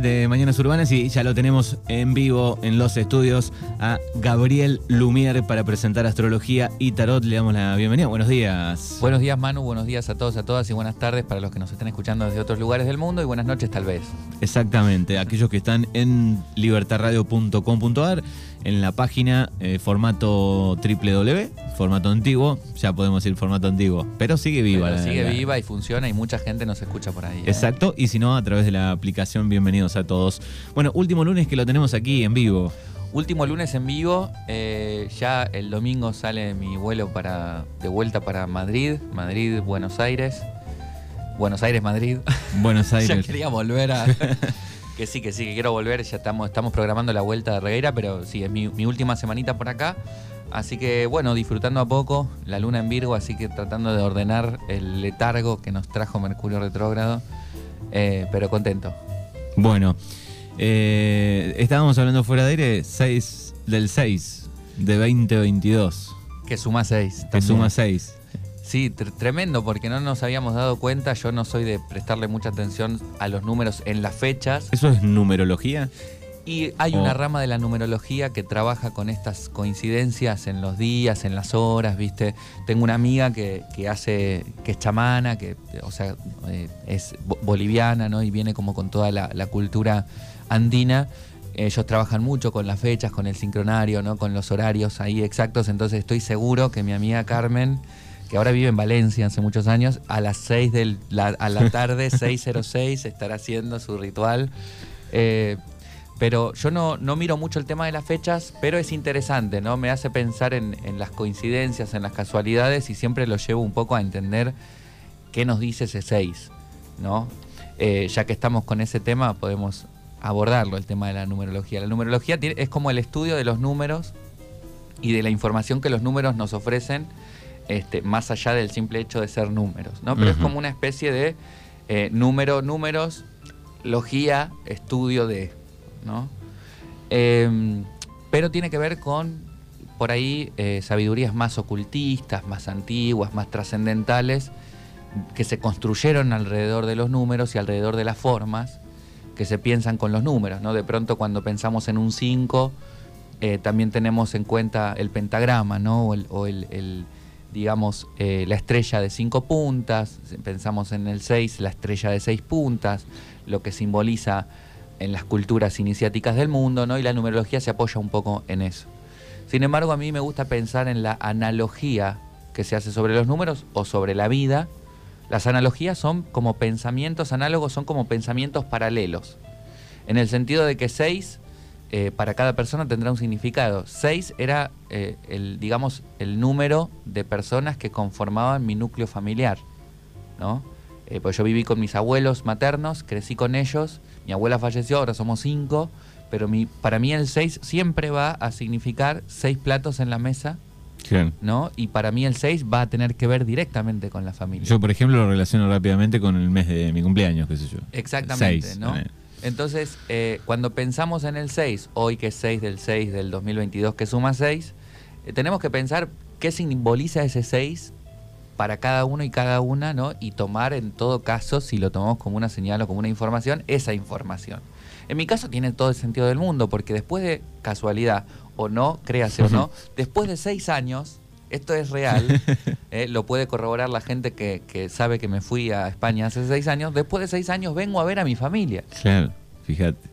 de Mañanas Urbanas y ya lo tenemos en vivo en los estudios a Gabriel Lumier para presentar astrología y tarot. Le damos la bienvenida. Buenos días. Buenos días Manu, buenos días a todos, a todas y buenas tardes para los que nos están escuchando desde otros lugares del mundo y buenas noches tal vez. Exactamente, aquellos que están en libertarradio.com.ar en la página eh, formato www, formato antiguo, ya podemos ir formato antiguo, pero sigue viva. Pero la- sigue la- viva y funciona y mucha gente nos escucha por ahí. ¿eh? Exacto, y si no, a través de la aplicación, bienvenidos a todos. Bueno, último lunes que lo tenemos aquí en vivo. Último lunes en vivo, eh, ya el domingo sale mi vuelo para de vuelta para Madrid, Madrid, Buenos Aires, Buenos Aires, Madrid. Buenos ya Aires. quería volver a... que sí, que sí, que quiero volver, ya estamos, estamos programando la vuelta de Regueira, pero sí, es mi, mi última semanita por acá. Así que bueno, disfrutando a poco, la luna en Virgo, así que tratando de ordenar el letargo que nos trajo Mercurio retrógrado, eh, pero contento. Bueno, eh, estábamos hablando fuera de aire 6 del 6 de 2022, Que suma 6. que suma 6. Sí, tr- tremendo, porque no nos habíamos dado cuenta. Yo no soy de prestarle mucha atención a los números en las fechas. ¿Eso es numerología? Y hay Oh. una rama de la numerología que trabaja con estas coincidencias en los días, en las horas, ¿viste? Tengo una amiga que, que hace, que es chamana, que, o sea, eh, es bo- boliviana, ¿no? Y viene como con toda la, la cultura andina. Ellos trabajan mucho con las fechas, con el sincronario, ¿no? Con los horarios ahí exactos. Entonces estoy seguro que mi amiga Carmen, que ahora vive en Valencia hace muchos años, a las 6 de la, a la tarde, 6.06, estará haciendo su ritual. Eh, pero yo no, no miro mucho el tema de las fechas, pero es interesante, ¿no? Me hace pensar en, en las coincidencias, en las casualidades y siempre lo llevo un poco a entender qué nos dice ese 6, ¿no? Eh, ya que estamos con ese tema, podemos abordarlo, el tema de la numerología. La numerología es como el estudio de los números y de la información que los números nos ofrecen, este, más allá del simple hecho de ser números, ¿no? Pero es como una especie de eh, número, números, logía, estudio de, ¿no? Eh, pero tiene que ver con, por ahí, eh, sabidurías más ocultistas, más antiguas, más trascendentales, que se construyeron alrededor de los números y alrededor de las formas que se piensan con los números, ¿no? De pronto cuando pensamos en un 5, eh, también tenemos en cuenta el pentagrama, ¿no? O el, o el- el, digamos, eh, la estrella de cinco puntas, pensamos en el 6, la estrella de seis puntas, lo que simboliza en las culturas iniciáticas del mundo, ¿no? Y la numerología se apoya un poco en eso. Sin embargo, a mí me gusta pensar en la analogía que se hace sobre los números o sobre la vida. Las analogías son como pensamientos análogos, son como pensamientos paralelos. En el sentido de que 6 para cada persona tendrá un significado. 6 era, eh, el, digamos, el número de personas que conformaban mi núcleo familiar. ¿no? Eh, pues yo viví con mis abuelos maternos, crecí con ellos, mi abuela falleció, ahora somos cinco, pero mi, para mí el 6 siempre va a significar seis platos en la mesa. ¿no? Y para mí el 6 va a tener que ver directamente con la familia. Yo, por ejemplo, lo relaciono rápidamente con el mes de mi cumpleaños, qué sé yo. Exactamente, Seis, ¿no? también. Entonces, eh, cuando pensamos en el 6, hoy que es 6 del 6 del 2022 que suma 6, eh, tenemos que pensar qué simboliza ese 6 para cada uno y cada una, ¿no? Y tomar en todo caso, si lo tomamos como una señal o como una información, esa información. En mi caso tiene todo el sentido del mundo, porque después de casualidad, o no, créase o no, después de seis años, esto es real, eh, lo puede corroborar la gente que, que sabe que me fui a España hace seis años, después de seis años vengo a ver a mi familia. Claro, fíjate.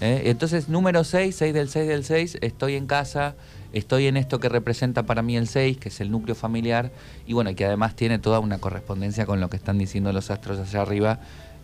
¿eh? Entonces, número 6, 6 del 6 del 6, estoy en casa, estoy en esto que representa para mí el 6, que es el núcleo familiar, y bueno, que además tiene toda una correspondencia con lo que están diciendo los astros allá arriba.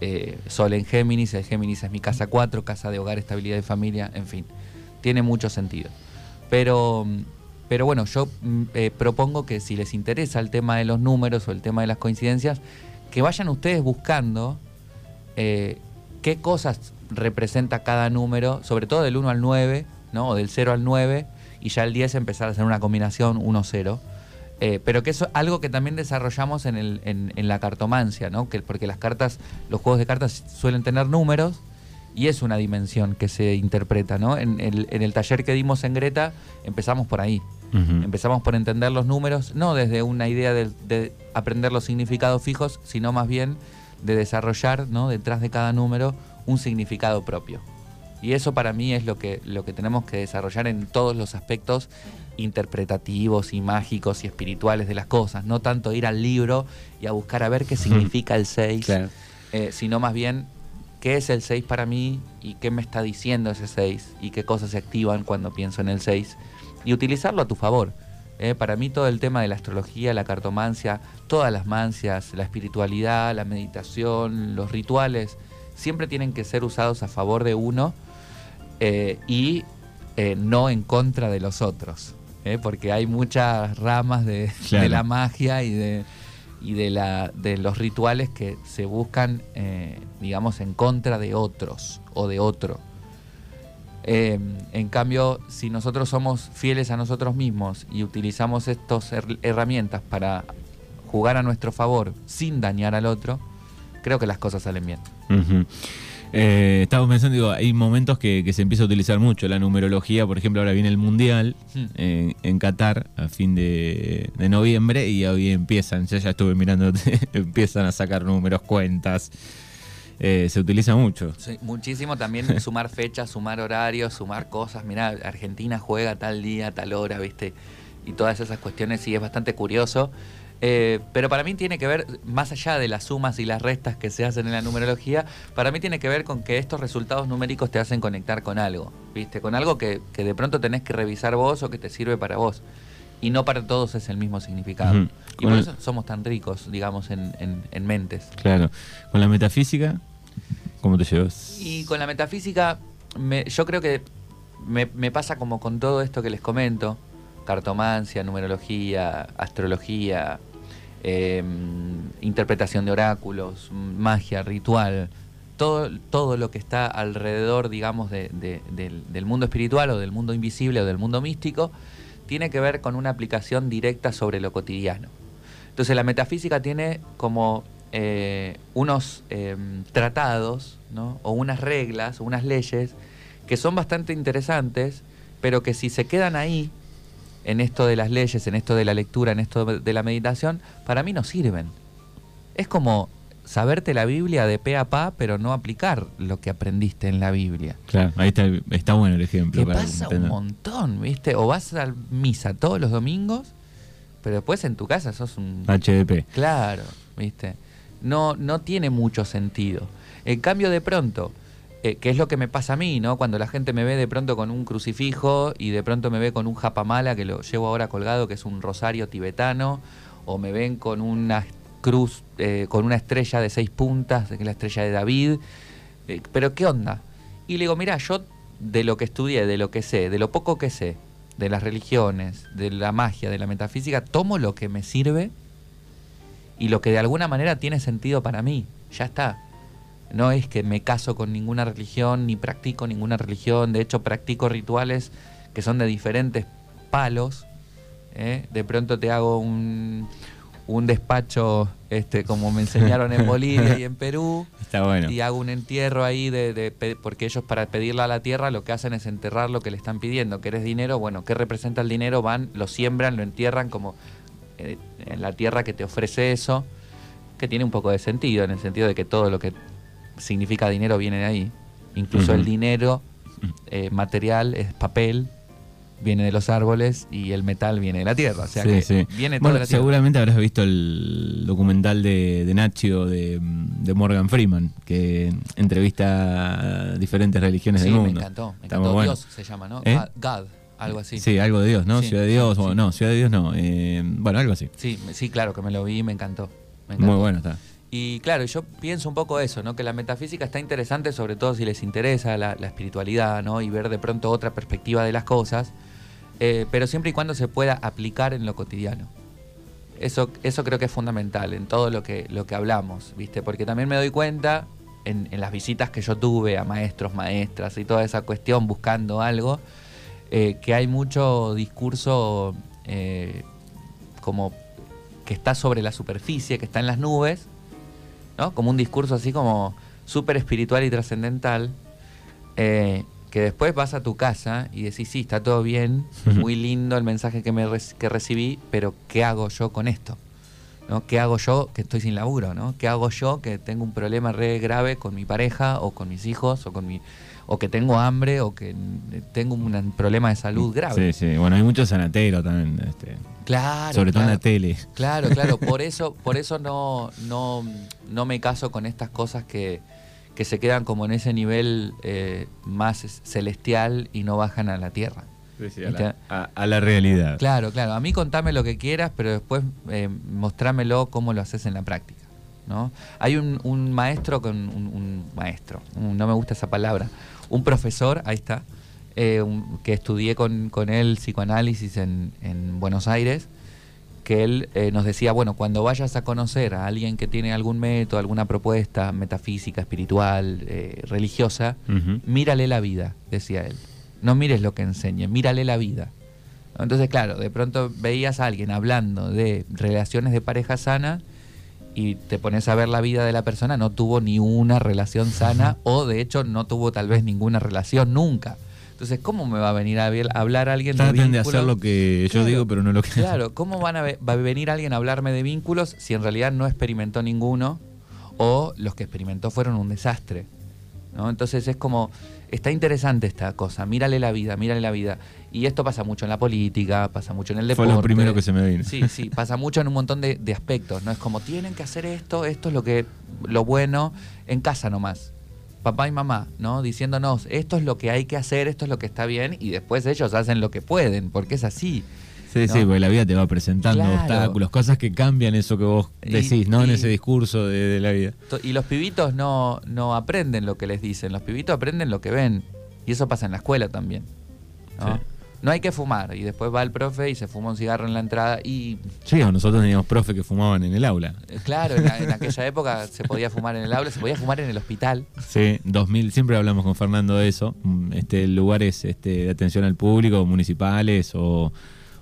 eh, Sol en Géminis, el Géminis es mi casa 4, casa de hogar, estabilidad de familia, en fin, tiene mucho sentido. Pero, mm, pero bueno, yo mm, eh, propongo que si les interesa el tema de los números o el tema de las coincidencias, que vayan ustedes buscando eh, qué cosas representa cada número, sobre todo del 1 al 9, ¿no? o del 0 al 9, y ya el 10 empezar a hacer una combinación 1-0. Eh, pero que eso es algo que también desarrollamos en, el, en, en la cartomancia, ¿no? Que, porque las cartas, los juegos de cartas suelen tener números y es una dimensión que se interpreta, ¿no? En el, en el taller que dimos en Greta empezamos por ahí. Empezamos por entender los números, no desde una idea de, de aprender los significados fijos, sino más bien de desarrollar ¿no? detrás de cada número un significado propio. Y eso para mí es lo que, lo que tenemos que desarrollar en todos los aspectos interpretativos y mágicos y espirituales de las cosas. No tanto ir al libro y a buscar a ver qué significa el 6, eh, sino más bien qué es el 6 para mí y qué me está diciendo ese 6 y qué cosas se activan cuando pienso en el 6 y utilizarlo a tu favor. Eh, para mí todo el tema de la astrología, la cartomancia, todas las mancias, la espiritualidad, la meditación, los rituales, siempre tienen que ser usados a favor de uno eh, y no en contra de los otros. ¿eh? porque hay muchas ramas de, la magia y de y de, la, de los rituales que se buscan, eh, digamos, en contra de otros o de otro. Eh, en cambio, si nosotros somos fieles a nosotros mismos y utilizamos estas herramientas para jugar a nuestro favor sin dañar al otro, creo que las cosas salen bien. Eh, estaba pensando, digo, hay momentos que, se empieza a utilizar mucho la numerología. Por ejemplo, ahora viene el Mundial hmm. en Qatar a fin de, noviembre y hoy empiezan, ya, ya estuve mirando, empiezan a sacar números, cuentas. Eh, se utiliza mucho. Sí, muchísimo también sumar fechas, sumar horarios, sumar cosas. Mira, Argentina juega tal día, tal hora, ¿viste? Y todas esas cuestiones, sí, es bastante curioso. Eh, pero para mí tiene que ver, más allá de las sumas y las restas que se hacen en la numerología, para mí tiene que ver con que estos resultados numéricos te hacen conectar con algo, ¿viste? Con algo que, de pronto tenés que revisar vos o que te sirve para vos. Y no para todos es el mismo significado. Y por eso somos tan ricos, digamos, en, mentes. Claro. Con la metafísica, ¿cómo te llevas? Y con la metafísica, yo creo que me, me pasa como con todo esto que les comento cartomancia, numerología, astrología, em, interpretación de oráculos, magia, ritual, todo, todo lo que está alrededor, digamos, del, mundo espiritual o del mundo invisible o del mundo místico, tiene que ver con una aplicación directa sobre lo cotidiano. Entonces la metafísica tiene como eh, unos em, tratados o unas reglas, unas leyes que son bastante interesantes, pero que si se quedan ahí, en esto de las leyes, en esto de la lectura, en esto de la meditación, para mí no sirven. Es como saberte la Biblia de pe a pa, pero no aplicar lo que aprendiste en la Biblia. Claro, ahí está, bueno el ejemplo. Que pasa un montón, ¿viste? O vas a misa todos los domingos, pero después en tu casa sos un... HDP. Claro, ¿viste? No, no tiene mucho sentido. En cambio, de pronto, eh, que es lo que me pasa a mí, ¿no? Cuando la gente me ve de pronto con un crucifijo y de pronto me ve con un japamala, que lo llevo ahora colgado, que es un rosario tibetano, o me ven con una cruz, eh, con una estrella de seis puntas, que es la estrella de David. Eh, pero ¿qué onda? Y le digo, mira, yo de lo que estudié, de lo que sé, de lo poco que sé, de las religiones, de la magia, de la metafísica, tomo lo que me sirve y lo que de alguna manera tiene sentido para mí. Ya está. No es que me caso con ninguna religión ni practico ninguna religión, de hecho practico rituales que son de diferentes palos. ¿eh? De pronto te hago un, un despacho este como me enseñaron en Bolivia y en Perú. Está bueno. Y hago un entierro ahí de, porque ellos para pedirle a la tierra lo que hacen es enterrar lo que le están pidiendo. ¿Querés dinero? Bueno, ¿qué representa el dinero? Van, lo siembran, lo entierran como eh, en la tierra que te ofrece eso, que tiene un poco de sentido, en el sentido de que todo lo que significa dinero viene de ahí. Incluso el dinero eh, material es papel, viene de los árboles y el metal viene de la tierra. O sea que viene todo de la tierra. Seguramente habrás visto el documental de, de Nacho de, Morgan Freeman, que entrevista a diferentes religiones del mundo. Me encantó, me encantó. Dios se llama, ¿no? ¿Eh? God. Algo así. Sí, algo de Dios, ¿no? Ciudad de Dios, no, Ciudad de Dios no. Eh, bueno, algo así. Sí, sí, claro, que me lo vi y me encantó. Me encantó. Muy bueno está. Y claro, yo pienso un poco eso, ¿no? Que la metafísica está interesante, sobre todo si les interesa la, espiritualidad, ¿no? Y ver de pronto otra perspectiva de las cosas, eh, pero siempre y cuando se pueda aplicar en lo cotidiano. Eso, eso creo que es fundamental en todo lo que, lo que hablamos, ¿viste? Porque también me doy cuenta en, las visitas que yo tuve a maestros, maestras y toda esa cuestión buscando algo, eh, que hay mucho discurso eh, como que está sobre la superficie, que está en las nubes, ¿no? Como un discurso así como súper espiritual y trascendental, eh, que después vas a tu casa y decís, sí, está todo bien, muy lindo el mensaje que, me que recibí, pero ¿qué hago yo con esto? ¿no? ¿Qué hago yo que estoy sin laburo? ¿no? ¿Qué hago yo que tengo un problema re grave con mi pareja o con mis hijos o con mi o que tengo hambre o que tengo un problema de salud grave? Sí, sí. Bueno, hay muchos sanateros también. Este, claro. Sobre todo en la tele. Claro, claro. Por eso, por eso no, no, no me caso con estas cosas que, que se quedan como en ese nivel eh, más celestial y no bajan a la tierra a, la, realidad. Claro, claro. A mí contame lo que quieras, pero después eh, mostrámelo cómo lo haces en la práctica. ¿no? Hay un, maestro con un, maestro, no me gusta esa palabra, un profesor, ahí está, eh, que estudié con, él psicoanálisis en, Buenos Aires, que él eh, nos decía, bueno, cuando vayas a conocer a alguien que tiene algún método, alguna propuesta metafísica, espiritual, eh, religiosa, mírale la vida, decía él no mires lo que enseñe, mírale la vida. Entonces, claro, de pronto veías a alguien hablando de relaciones de pareja sana y te pones a ver la vida de la persona, no tuvo ni una relación sana o de hecho no tuvo tal vez ninguna relación nunca. Entonces, ¿cómo me va a venir a hablar alguien de vínculos? de hacer lo que yo digo, pero no lo que... Claro, ¿cómo van a va a venir alguien a hablarme de vínculos si en realidad no experimentó ninguno o los que experimentó fueron un desastre? ¿no? Entonces es como está interesante esta cosa, mírale la vida, mírale la vida. Y esto pasa mucho en la política, pasa mucho en el deporte. Fue lo primero que se me vino. Sí, sí, pasa mucho en un montón de, aspectos, ¿no? Es como, tienen que hacer esto, esto es lo que, lo bueno, en casa nomás. Papá y mamá, ¿no? Diciéndonos, esto es lo que hay que hacer, esto es lo que está bien, y después ellos hacen lo que pueden, porque es así. Sí, sí, porque la vida te va presentando obstáculos, cosas que cambian eso que vos decís, ¿no? en ese discurso de, la vida. Y los pibitos no, no aprenden lo que les dicen, los pibitos aprenden lo que ven. Y eso pasa en la escuela también. ¿no? No hay que fumar. Y después va el profe y se fuma un cigarro en la entrada y... Sí, nosotros teníamos profe que fumaban en el aula. Eh, claro, en, aquella época se podía fumar en el aula, se podía fumar en el hospital. Sí, 2000, siempre hablamos con Fernando de eso. Mm, este, lugares este, de atención al público, municipales o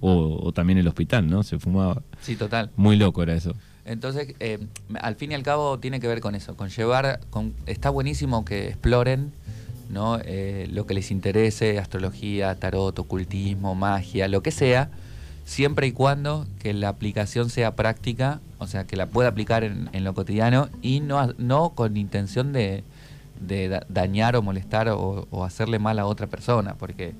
o, también el hospital, ¿no? Se fumaba. Sí, total. Muy loco era eso. Entonces, eh, al fin y al cabo tiene que ver con eso, con llevar, con, está buenísimo que exploren ¿no? Eh, lo que les interese, astrología, tarot, ocultismo, magia, lo que sea, siempre y cuando que la aplicación sea práctica, o sea, que la pueda aplicar en, lo cotidiano y no, no con intención de, dañar o molestar o, hacerle mal a otra persona, porque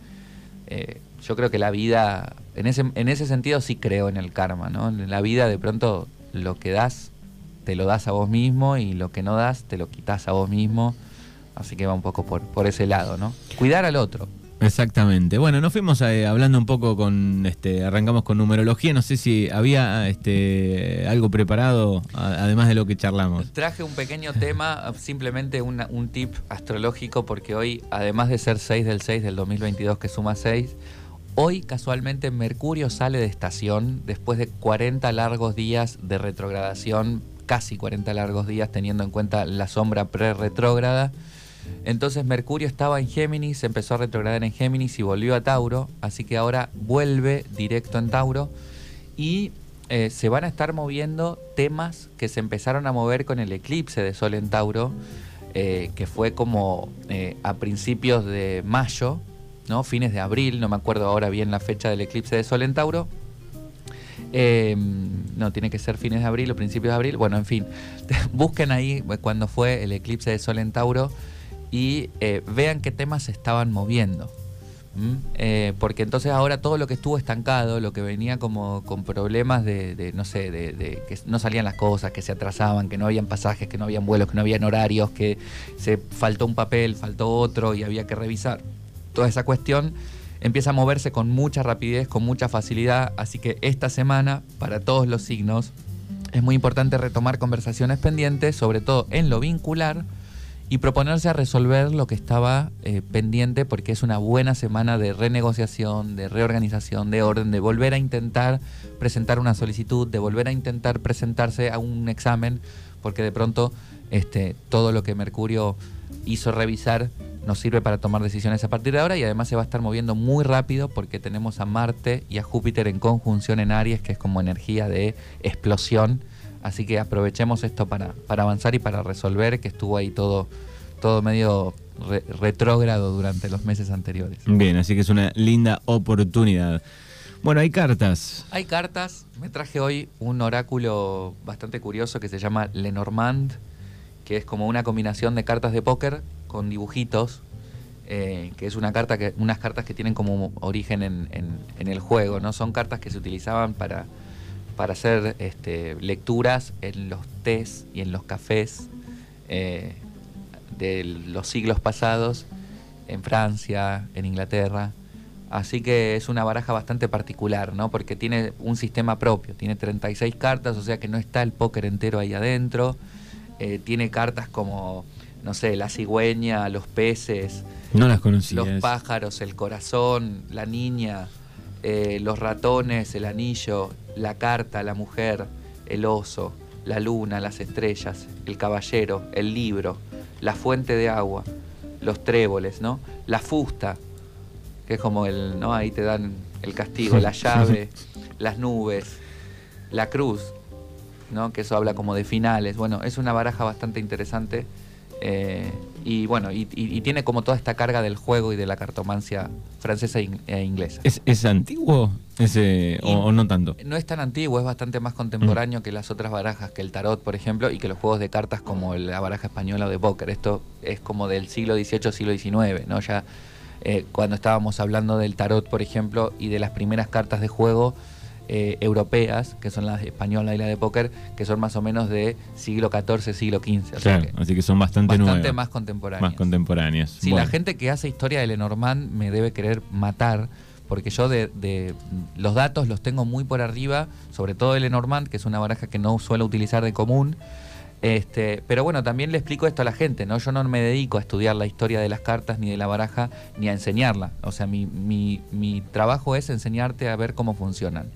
eh, yo creo que la vida, en ese, en ese sentido sí creo en el karma, ¿no? En la vida de pronto lo que das, te lo das a vos mismo y lo que no das, te lo quitas a vos mismo. Así que va un poco por, por ese lado, ¿no? Cuidar al otro. Exactamente. Bueno, nos fuimos eh, hablando un poco con, este, arrancamos con numerología. No sé si había este, algo preparado, además de lo que charlamos. Traje un pequeño tema, simplemente un tip astrológico, porque hoy, además de ser 6 del 6 del 2022, que suma 6, Hoy casualmente Mercurio sale de estación después de 40 largos días de retrogradación, casi 40 largos días teniendo en cuenta la sombra pre-retrógrada. Entonces Mercurio estaba en Géminis, empezó a retrogradar en Géminis y volvió a Tauro, así que ahora vuelve directo en Tauro y eh, se van a estar moviendo temas que se empezaron a mover con el eclipse de Sol en Tauro, eh, que fue como eh, a principios de mayo, ¿no? Fines de abril, no me acuerdo ahora bien la fecha del eclipse de Sol en Tauro. Em, no, tiene que ser fines de abril o principios de abril. Bueno, en fin, busquen ahí cuando fue el eclipse de Sol en Tauro y eh, vean qué temas se estaban moviendo. Eh, porque entonces ahora todo lo que estuvo estancado, lo que venía como con problemas de, no sé, de, que no salían las cosas, que se atrasaban, que no habían pasajes, que no habían vuelos, que no habían horarios, que se faltó un papel, faltó otro y había que revisar toda esa cuestión empieza a moverse con mucha rapidez, con mucha facilidad, así que esta semana, para todos los signos, es muy importante retomar conversaciones pendientes, sobre todo en lo vincular, y proponerse a resolver lo que estaba eh, pendiente, porque es una buena semana de renegociación, de reorganización, de orden, de volver a intentar presentar una solicitud, de volver a intentar presentarse a un examen, porque de pronto este, todo lo que Mercurio hizo revisar nos sirve para tomar decisiones a partir de ahora y además se va a estar moviendo muy rápido porque tenemos a Marte y a Júpiter en conjunción en Aries, que es como energía de explosión. Así que aprovechemos esto para, para avanzar y para resolver, que estuvo ahí todo, todo medio retrógrado durante los meses anteriores. Bien, así que es una linda oportunidad. Bueno, hay cartas. Hay cartas. Me traje hoy un oráculo bastante curioso que se llama Lenormand, que es como una combinación de cartas de póker con dibujitos, eh, que es una carta que, unas cartas que tienen como origen en, el juego, ¿no? Son cartas que se utilizaban para, para hacer este, lecturas en los tés y en los cafés eh, de los siglos pasados, en Francia, en Inglaterra. Así que es una baraja bastante particular, ¿no? Porque tiene un sistema propio, tiene 36 cartas, o sea que no está el póker entero ahí adentro. Eh, tiene cartas como, no sé, la cigüeña, los peces. No las conocía. Los pájaros, el corazón, la niña, eh, los ratones, el anillo, la carta, la mujer, el oso, la luna, las estrellas, el caballero, el libro, la fuente de agua, los tréboles, ¿no? La fusta, que es como el, ¿no? Ahí te dan el castigo, la llave, las nubes, la cruz, ¿no? Que eso habla como de finales. Bueno, es una baraja bastante interesante. Eh, y bueno, y, tiene como toda esta carga del juego y de la cartomancia francesa e inglesa. ¿Es, antiguo ese, o, no tanto? No es tan antiguo, es bastante más contemporáneo mm. que las otras barajas, que el tarot, por ejemplo, y que los juegos de cartas como la baraja española o de póker. Esto es como del siglo XVIII, siglo XIX, ¿no? Ya eh, cuando estábamos hablando del tarot, por ejemplo, y de las primeras cartas de juego eh, europeas, que son las españolas y la de póker, que son más o menos de siglo XIV, siglo XV. Claro, así que son bastante, bastante más contemporáneas. Más contemporáneas. Si la gente que hace historia de Lenormand me debe querer matar, porque yo de, los datos los tengo muy por arriba, sobre todo de Lenormand, que es una baraja que no suelo utilizar de común. Este, pero bueno, también le explico esto a la gente, ¿no? Yo no me dedico a estudiar la historia de las cartas ni de la baraja ni a enseñarla. O sea, mi, mi, mi trabajo es enseñarte a ver cómo funcionan.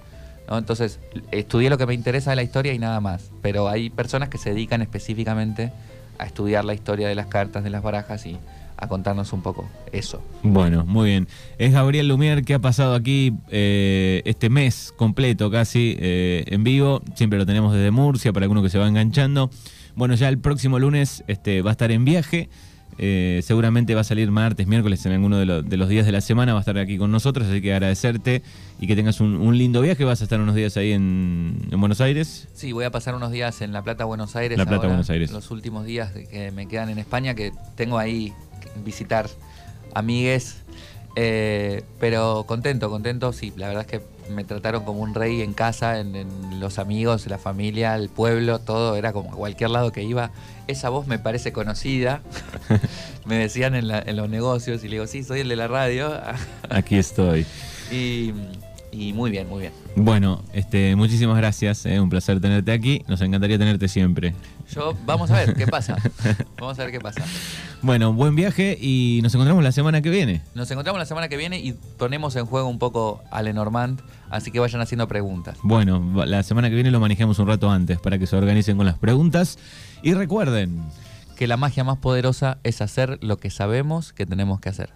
Entonces, estudié lo que me interesa de la historia y nada más. Pero hay personas que se dedican específicamente a estudiar la historia de las cartas, de las barajas y a contarnos un poco eso. Bueno, muy bien. Es Gabriel Lumier que ha pasado aquí eh, este mes completo casi eh, en vivo. Siempre lo tenemos desde Murcia para alguno que se va enganchando. Bueno, ya el próximo lunes este, va a estar en viaje. Eh, seguramente va a salir martes, miércoles, en alguno de, los días de la semana. Va a estar aquí con nosotros, así que agradecerte y que tengas un, lindo viaje. ¿Vas a estar unos días ahí en, Buenos Aires? Sí, voy a pasar unos días en La Plata, Buenos Aires. La Plata, Buenos Aires. Los últimos días que me quedan en España, que tengo ahí visitar amigues. Eh, pero contento, contento, sí, la verdad es que me trataron como un rey en casa, en, los amigos, la familia, el pueblo, todo, era como cualquier lado que iba. Esa voz me parece conocida, me decían en, los negocios y le digo, sí, soy el de la radio. Aquí estoy. Y, y muy bien, muy bien. Bueno, este, muchísimas gracias, eh, un placer tenerte aquí, nos encantaría tenerte siempre. Yo, vamos a ver qué pasa. Vamos a ver qué pasa. Bueno, buen viaje y nos encontramos la semana que viene. Nos encontramos la semana que viene y ponemos en juego un poco a Lenormand, así que vayan haciendo preguntas. Bueno, la semana que viene lo manejemos un rato antes para que se organicen con las preguntas. Y recuerden que la magia más poderosa es hacer lo que sabemos que tenemos que hacer.